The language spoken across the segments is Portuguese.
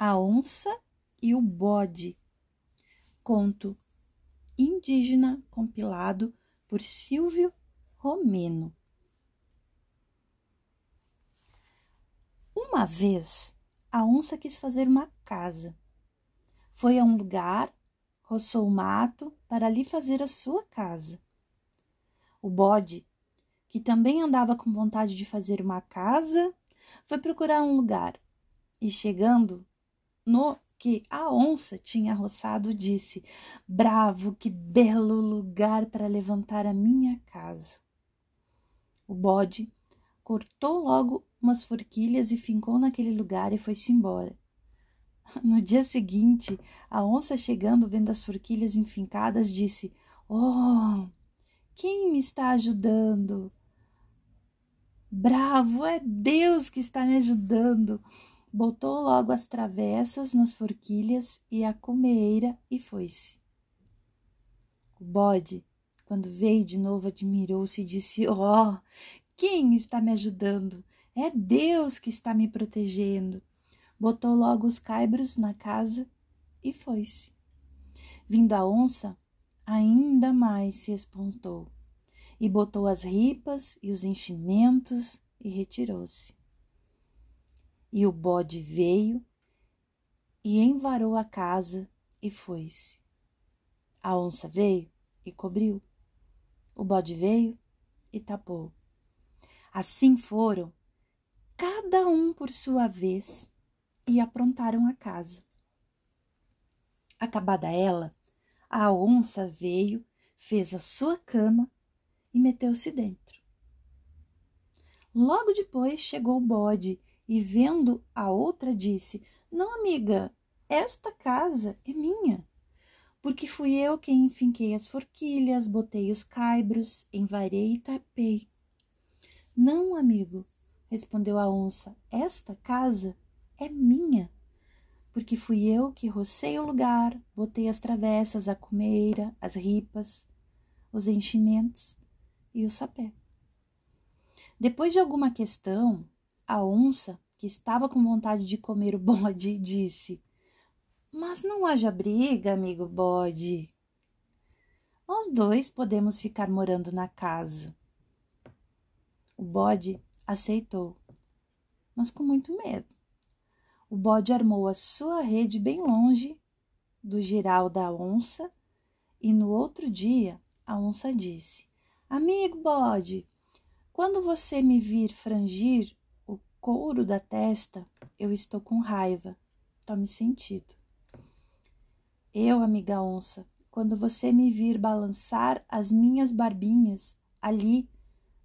A Onça e o Bode. Conto indígena compilado por Silvio Romeno. Uma vez, a onça quis fazer uma casa. Foi a um lugar, roçou o mato para ali fazer a sua casa. O bode, que também andava com vontade de fazer uma casa, foi procurar um lugar e, chegando, no que a onça tinha roçado, disse: Bravo, que belo lugar para levantar a minha casa. O bode cortou logo umas forquilhas e fincou naquele lugar e foi-se embora. No dia seguinte, a onça, chegando, vendo as forquilhas enfincadas, disse: Oh, quem me está ajudando? Bravo, é Deus que está me ajudando botou logo as travessas nas forquilhas e a cumeira e foi-se. O bode, quando veio de novo, admirou-se e disse: Ó, oh, quem está me ajudando? É Deus que está me protegendo. Botou logo os caibros na casa e foi-se. Vindo a onça, ainda mais se espontou e botou as ripas e os enchimentos e retirou-se. E o bode veio e envarou a casa e foi-se. A onça veio e cobriu. O bode veio e tapou. Assim foram, cada um por sua vez, e aprontaram a casa. Acabada ela, a onça veio, fez a sua cama e meteu-se dentro. Logo depois chegou o bode e vendo a outra disse: Não, amiga, esta casa é minha. Porque fui eu quem enfinquei as forquilhas, botei os caibros, envarei e tapei. Não, amigo, respondeu a onça, esta casa é minha. Porque fui eu que rocei o lugar, botei as travessas, a cumeira, as ripas, os enchimentos e o sapé. Depois de alguma questão, a onça, que estava com vontade de comer o bode, disse: Mas não haja briga, amigo bode. Nós dois podemos ficar morando na casa. O bode aceitou, mas com muito medo. O bode armou a sua rede bem longe do giral da onça e no outro dia a onça disse: Amigo bode, quando você me vir frangir couro da testa, eu estou com raiva. Tome sentido. Eu, amiga onça, quando você me vir balançar as minhas barbinhas ali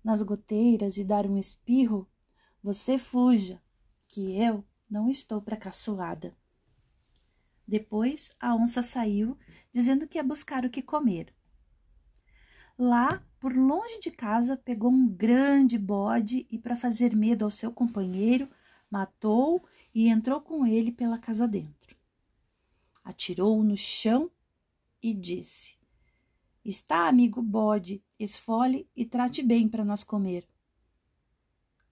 nas goteiras e dar um espirro, você fuja, que eu não estou para caçoada. Depois a onça saiu, dizendo que ia buscar o que comer. Lá por longe de casa, pegou um grande bode e, para fazer medo ao seu companheiro, matou e entrou com ele pela casa dentro. Atirou-o no chão e disse: Está, amigo bode, esfole e trate bem para nós comer.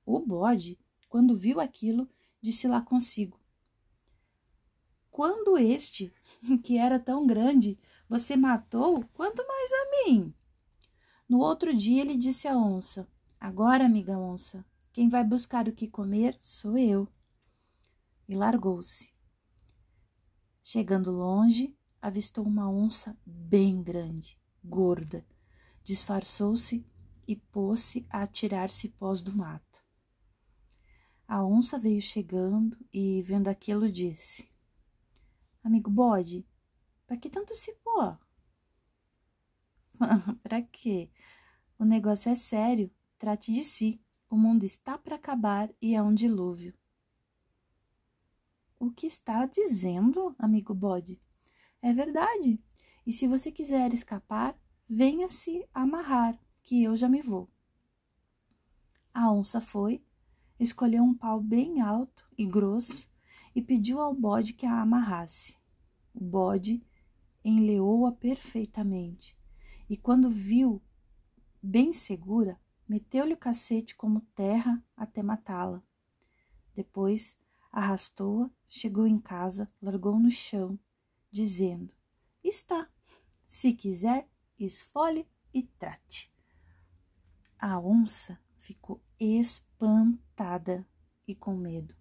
O bode, quando viu aquilo, disse lá consigo: Quando este, que era tão grande, você matou, quanto mais a mim? No outro dia ele disse à onça: Agora, amiga onça, quem vai buscar o que comer sou eu. E largou-se. Chegando longe, avistou uma onça bem grande, gorda. Disfarçou-se e pôs-se a atirar cipós do mato. A onça veio chegando e, vendo aquilo, disse: Amigo bode, para que tanto cipó? para quê? O negócio é sério. Trate de si. O mundo está para acabar e é um dilúvio. O que está dizendo, amigo bode? É verdade. E se você quiser escapar, venha se amarrar, que eu já me vou. A onça foi, escolheu um pau bem alto e grosso e pediu ao bode que a amarrasse. O bode enleou-a perfeitamente e quando viu bem segura, meteu-lhe o cacete como terra até matá-la. Depois arrastou-a, chegou em casa, largou no chão, dizendo: Está, se quiser, esfole e trate. A onça ficou espantada e com medo.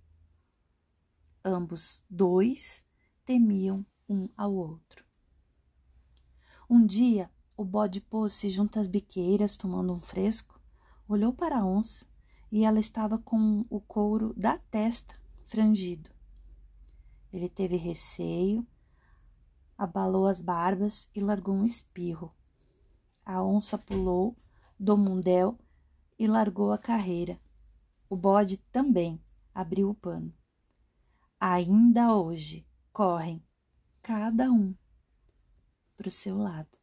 Ambos dois temiam um ao outro. Um dia, o bode pôs-se junto às biqueiras, tomando um fresco, olhou para a onça e ela estava com o couro da testa frangido. Ele teve receio, abalou as barbas e largou um espirro. A onça pulou do mundel e largou a carreira. O bode também abriu o pano. Ainda hoje correm cada um para o seu lado.